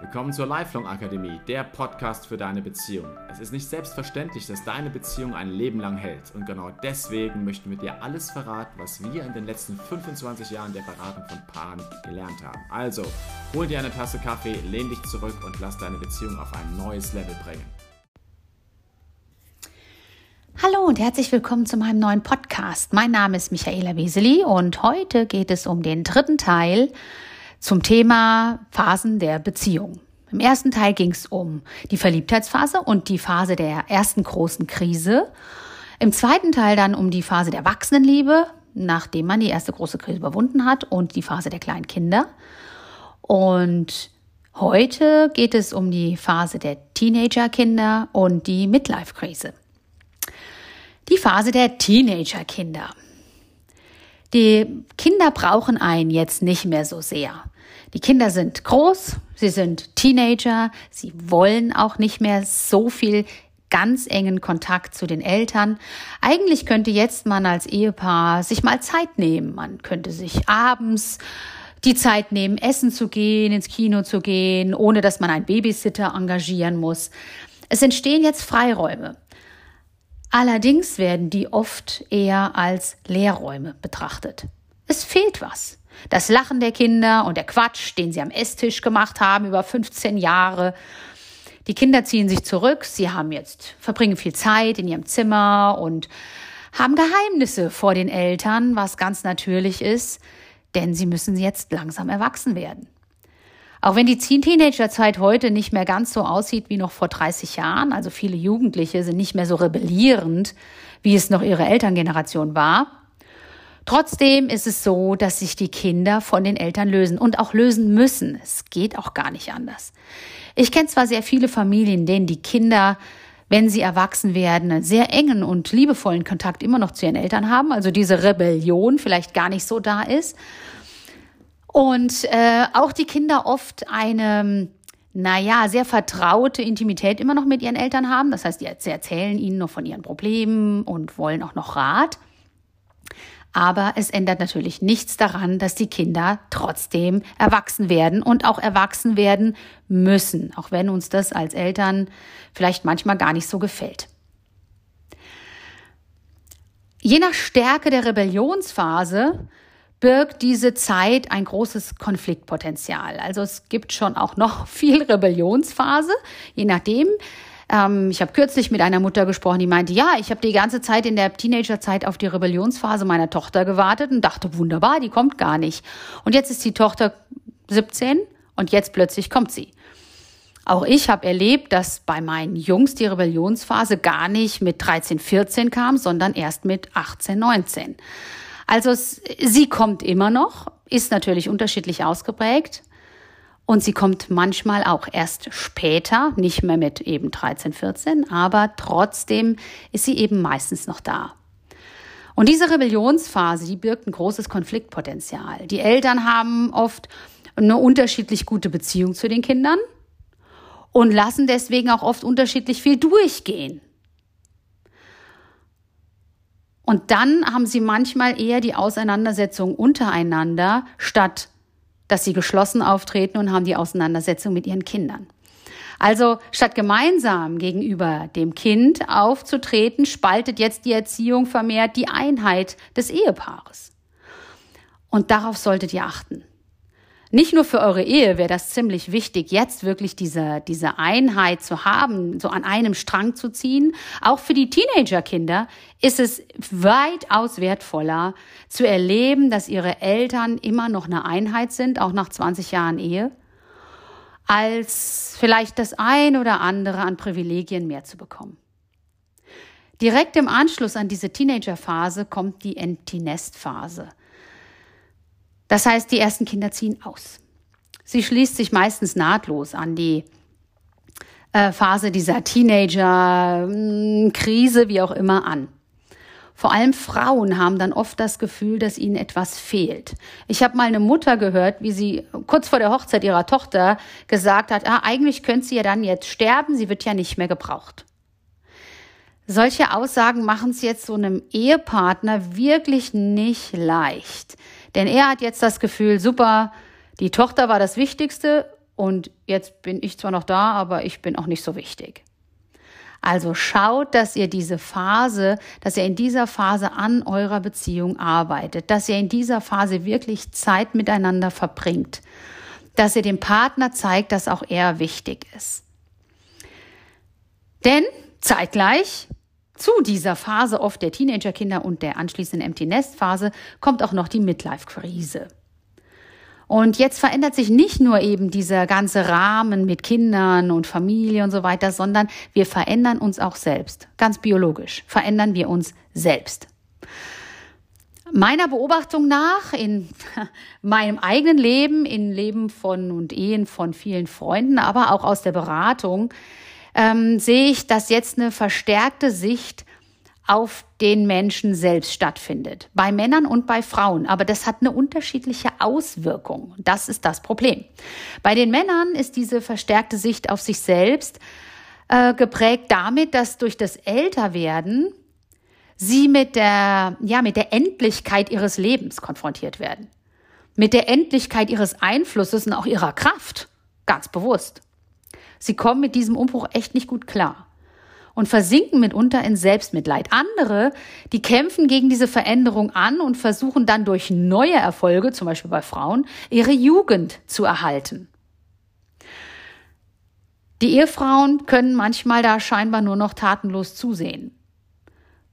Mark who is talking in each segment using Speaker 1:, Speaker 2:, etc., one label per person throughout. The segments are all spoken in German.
Speaker 1: Willkommen zur Lifelong Akademie, der Podcast für deine Beziehung. Es ist nicht selbstverständlich, dass deine Beziehung ein Leben lang hält. Und genau deswegen möchten wir dir alles verraten, was wir in den letzten 25 Jahren der Beratung von Paaren gelernt haben. Also, hol dir eine Tasse Kaffee, lehn dich zurück und lass deine Beziehung auf ein neues Level bringen.
Speaker 2: Hallo und herzlich willkommen zu meinem neuen Podcast. Mein Name ist Michaela Weseli und heute geht es um den dritten Teil zum Thema Phasen der Beziehung. Im ersten Teil ging es um die Verliebtheitsphase und die Phase der ersten großen Krise. Im zweiten Teil dann um die Phase der Erwachsenenliebe, nachdem man die erste große Krise überwunden hat und die Phase der kleinen Kinder. Und heute geht es um die Phase der Teenagerkinder und die Midlife-Krise. Die Phase der Teenagerkinder. Die Kinder brauchen einen jetzt nicht mehr so sehr. Die Kinder sind groß, sie sind Teenager, sie wollen auch nicht mehr so viel ganz engen Kontakt zu den Eltern. Eigentlich könnte jetzt man als Ehepaar sich mal Zeit nehmen. Man könnte sich abends die Zeit nehmen, essen zu gehen, ins Kino zu gehen, ohne dass man einen Babysitter engagieren muss. Es entstehen jetzt Freiräume. Allerdings werden die oft eher als Leerräume betrachtet. Es fehlt was. Das Lachen der Kinder und der Quatsch, den sie am Esstisch gemacht haben über 15 Jahre. Die Kinder ziehen sich zurück, sie haben jetzt, verbringen viel Zeit in ihrem Zimmer und haben Geheimnisse vor den Eltern, was ganz natürlich ist, denn sie müssen jetzt langsam erwachsen werden. Auch wenn die Teenagerzeit heute nicht mehr ganz so aussieht wie noch vor 30 Jahren, also viele Jugendliche sind nicht mehr so rebellierend, wie es noch ihre Elterngeneration war, Trotzdem ist es so, dass sich die Kinder von den Eltern lösen und auch lösen müssen. Es geht auch gar nicht anders. Ich kenne zwar sehr viele Familien, denen die Kinder, wenn sie erwachsen werden, einen sehr engen und liebevollen Kontakt immer noch zu ihren Eltern haben, also diese Rebellion vielleicht gar nicht so da ist. Und äh, auch die Kinder oft eine, naja, sehr vertraute Intimität immer noch mit ihren Eltern haben. Das heißt, sie erzählen ihnen noch von ihren Problemen und wollen auch noch Rat. Aber es ändert natürlich nichts daran, dass die Kinder trotzdem erwachsen werden und auch erwachsen werden müssen, auch wenn uns das als Eltern vielleicht manchmal gar nicht so gefällt. Je nach Stärke der Rebellionsphase birgt diese Zeit ein großes Konfliktpotenzial. Also es gibt schon auch noch viel Rebellionsphase, je nachdem, ähm, ich habe kürzlich mit einer Mutter gesprochen, die meinte, ja, ich habe die ganze Zeit in der Teenagerzeit auf die Rebellionsphase meiner Tochter gewartet und dachte, wunderbar, die kommt gar nicht. Und jetzt ist die Tochter 17 und jetzt plötzlich kommt sie. Auch ich habe erlebt, dass bei meinen Jungs die Rebellionsphase gar nicht mit 13, 14 kam, sondern erst mit 18, 19. Also sie kommt immer noch, ist natürlich unterschiedlich ausgeprägt, und sie kommt manchmal auch erst später, nicht mehr mit eben 13, 14, aber trotzdem ist sie eben meistens noch da. Und diese Rebellionsphase, die birgt ein großes Konfliktpotenzial. Die Eltern haben oft eine unterschiedlich gute Beziehung zu den Kindern und lassen deswegen auch oft unterschiedlich viel durchgehen. Und dann haben sie manchmal eher die Auseinandersetzung untereinander statt dass sie geschlossen auftreten und haben die Auseinandersetzung mit ihren Kindern. Also statt gemeinsam gegenüber dem Kind aufzutreten, spaltet jetzt die Erziehung vermehrt die Einheit des Ehepaares. Und darauf solltet ihr achten. Nicht nur für eure Ehe wäre das ziemlich wichtig, jetzt wirklich diese, diese Einheit zu haben, so an einem Strang zu ziehen. Auch für die Teenagerkinder ist es weitaus wertvoller zu erleben, dass ihre Eltern immer noch eine Einheit sind, auch nach 20 Jahren Ehe, als vielleicht das ein oder andere an Privilegien mehr zu bekommen. Direkt im Anschluss an diese Teenagerphase kommt die Empty-Nest-Phase. Das heißt, die ersten Kinder ziehen aus. Sie schließt sich meistens nahtlos an die äh, Phase dieser Teenager-Krise, wie auch immer, an. Vor allem Frauen haben dann oft das Gefühl, dass ihnen etwas fehlt. Ich habe mal eine Mutter gehört, wie sie kurz vor der Hochzeit ihrer Tochter gesagt hat, ah, eigentlich könnte sie ja dann jetzt sterben, sie wird ja nicht mehr gebraucht. Solche Aussagen machen es jetzt so einem Ehepartner wirklich nicht leicht. Denn er hat jetzt das Gefühl, super, die Tochter war das Wichtigste und jetzt bin ich zwar noch da, aber ich bin auch nicht so wichtig. Also schaut, dass ihr diese Phase, dass ihr in dieser Phase an eurer Beziehung arbeitet, dass ihr in dieser Phase wirklich Zeit miteinander verbringt, dass ihr dem Partner zeigt, dass auch er wichtig ist. Denn zeitgleich zu dieser Phase oft der Teenagerkinder und der anschließenden Empty Nest Phase kommt auch noch die Midlife-Krise. Und jetzt verändert sich nicht nur eben dieser ganze Rahmen mit Kindern und Familie und so weiter, sondern wir verändern uns auch selbst. Ganz biologisch verändern wir uns selbst. Meiner Beobachtung nach, in meinem eigenen Leben, in Leben von und Ehen von vielen Freunden, aber auch aus der Beratung, ähm, sehe ich, dass jetzt eine verstärkte Sicht auf den Menschen selbst stattfindet. Bei Männern und bei Frauen. Aber das hat eine unterschiedliche Auswirkung. Das ist das Problem. Bei den Männern ist diese verstärkte Sicht auf sich selbst äh, geprägt damit, dass durch das Älterwerden sie mit der, ja, mit der Endlichkeit ihres Lebens konfrontiert werden. Mit der Endlichkeit ihres Einflusses und auch ihrer Kraft. Ganz bewusst. Sie kommen mit diesem Umbruch echt nicht gut klar und versinken mitunter in Selbstmitleid. Andere, die kämpfen gegen diese Veränderung an und versuchen dann durch neue Erfolge, zum Beispiel bei Frauen, ihre Jugend zu erhalten. Die Ehefrauen können manchmal da scheinbar nur noch tatenlos zusehen,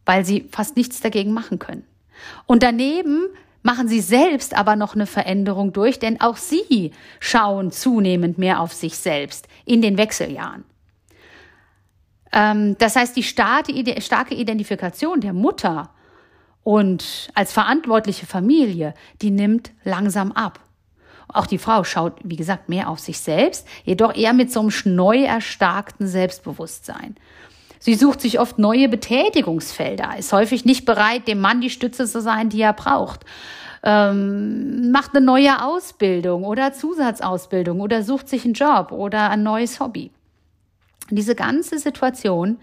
Speaker 2: weil sie fast nichts dagegen machen können. Und daneben machen sie selbst aber noch eine Veränderung durch, denn auch sie schauen zunehmend mehr auf sich selbst in den Wechseljahren. Ähm, das heißt, die starke Identifikation der Mutter und als verantwortliche Familie, die nimmt langsam ab. Auch die Frau schaut, wie gesagt, mehr auf sich selbst, jedoch eher mit so einem neu erstarkten Selbstbewusstsein. Sie sucht sich oft neue Betätigungsfelder, ist häufig nicht bereit, dem Mann die Stütze zu sein, die er braucht. Ähm, macht eine neue Ausbildung oder Zusatzausbildung oder sucht sich einen Job oder ein neues Hobby. Diese ganze Situation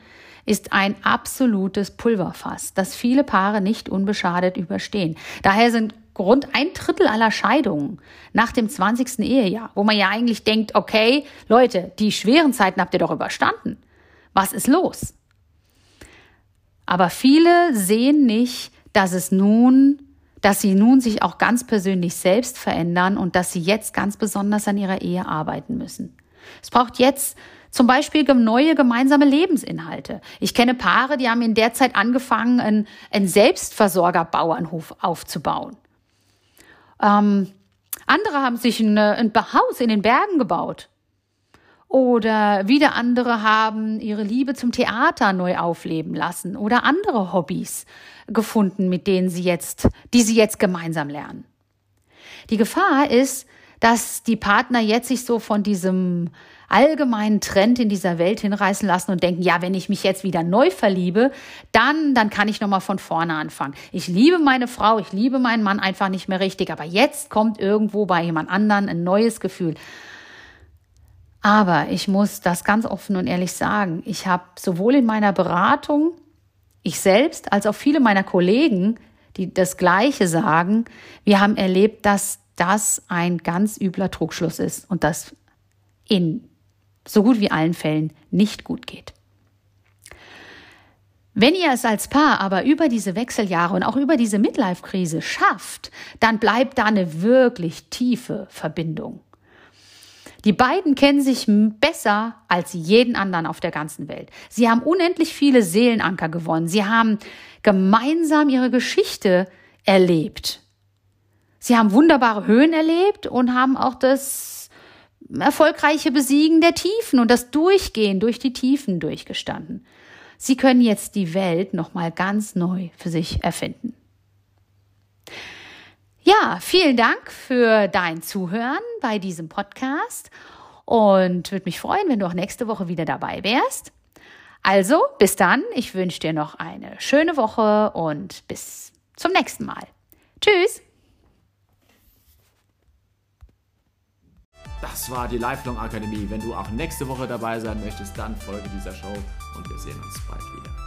Speaker 2: ist ein absolutes Pulverfass, das viele Paare nicht unbeschadet überstehen. Daher sind rund ein Drittel aller Scheidungen nach dem 20. Ehejahr, wo man ja eigentlich denkt, okay, Leute, die schweren Zeiten habt ihr doch überstanden. Was ist los? Aber viele sehen nicht, dass es nun, dass sie nun sich auch ganz persönlich selbst verändern und dass sie jetzt ganz besonders an ihrer Ehe arbeiten müssen. Es braucht jetzt zum Beispiel neue gemeinsame Lebensinhalte. Ich kenne Paare, die haben in der Zeit angefangen, einen, einen Selbstversorgerbauernhof aufzubauen. Ähm, andere haben sich ein, ein Haus in den Bergen gebaut. Oder wieder andere haben ihre Liebe zum Theater neu aufleben lassen oder andere Hobbys gefunden, mit denen sie jetzt, die sie jetzt gemeinsam lernen. Die Gefahr ist, dass die Partner jetzt sich so von diesem allgemeinen Trend in dieser Welt hinreißen lassen und denken, ja, wenn ich mich jetzt wieder neu verliebe, dann, dann kann ich nochmal von vorne anfangen. Ich liebe meine Frau, ich liebe meinen Mann einfach nicht mehr richtig, aber jetzt kommt irgendwo bei jemand anderen ein neues Gefühl. Aber ich muss das ganz offen und ehrlich sagen, ich habe sowohl in meiner Beratung, ich selbst, als auch viele meiner Kollegen, die das Gleiche sagen, wir haben erlebt, dass das ein ganz übler Trugschluss ist und das in so gut wie allen Fällen nicht gut geht. Wenn ihr es als Paar aber über diese Wechseljahre und auch über diese Midlife-Krise schafft, dann bleibt da eine wirklich tiefe Verbindung. Die beiden kennen sich besser als jeden anderen auf der ganzen Welt. Sie haben unendlich viele Seelenanker gewonnen. Sie haben gemeinsam ihre Geschichte erlebt. Sie haben wunderbare Höhen erlebt und haben auch das erfolgreiche Besiegen der Tiefen und das Durchgehen durch die Tiefen durchgestanden. Sie können jetzt die Welt nochmal ganz neu für sich erfinden. Ja, vielen Dank für dein Zuhören bei diesem Podcast und würde mich freuen, wenn du auch nächste Woche wieder dabei wärst. Also, bis dann. Ich wünsche dir noch eine schöne Woche und bis zum nächsten Mal. Tschüss.
Speaker 1: Das war die Lifelong Akademie. Wenn du auch nächste Woche dabei sein möchtest, dann folge dieser Show und wir sehen uns bald wieder.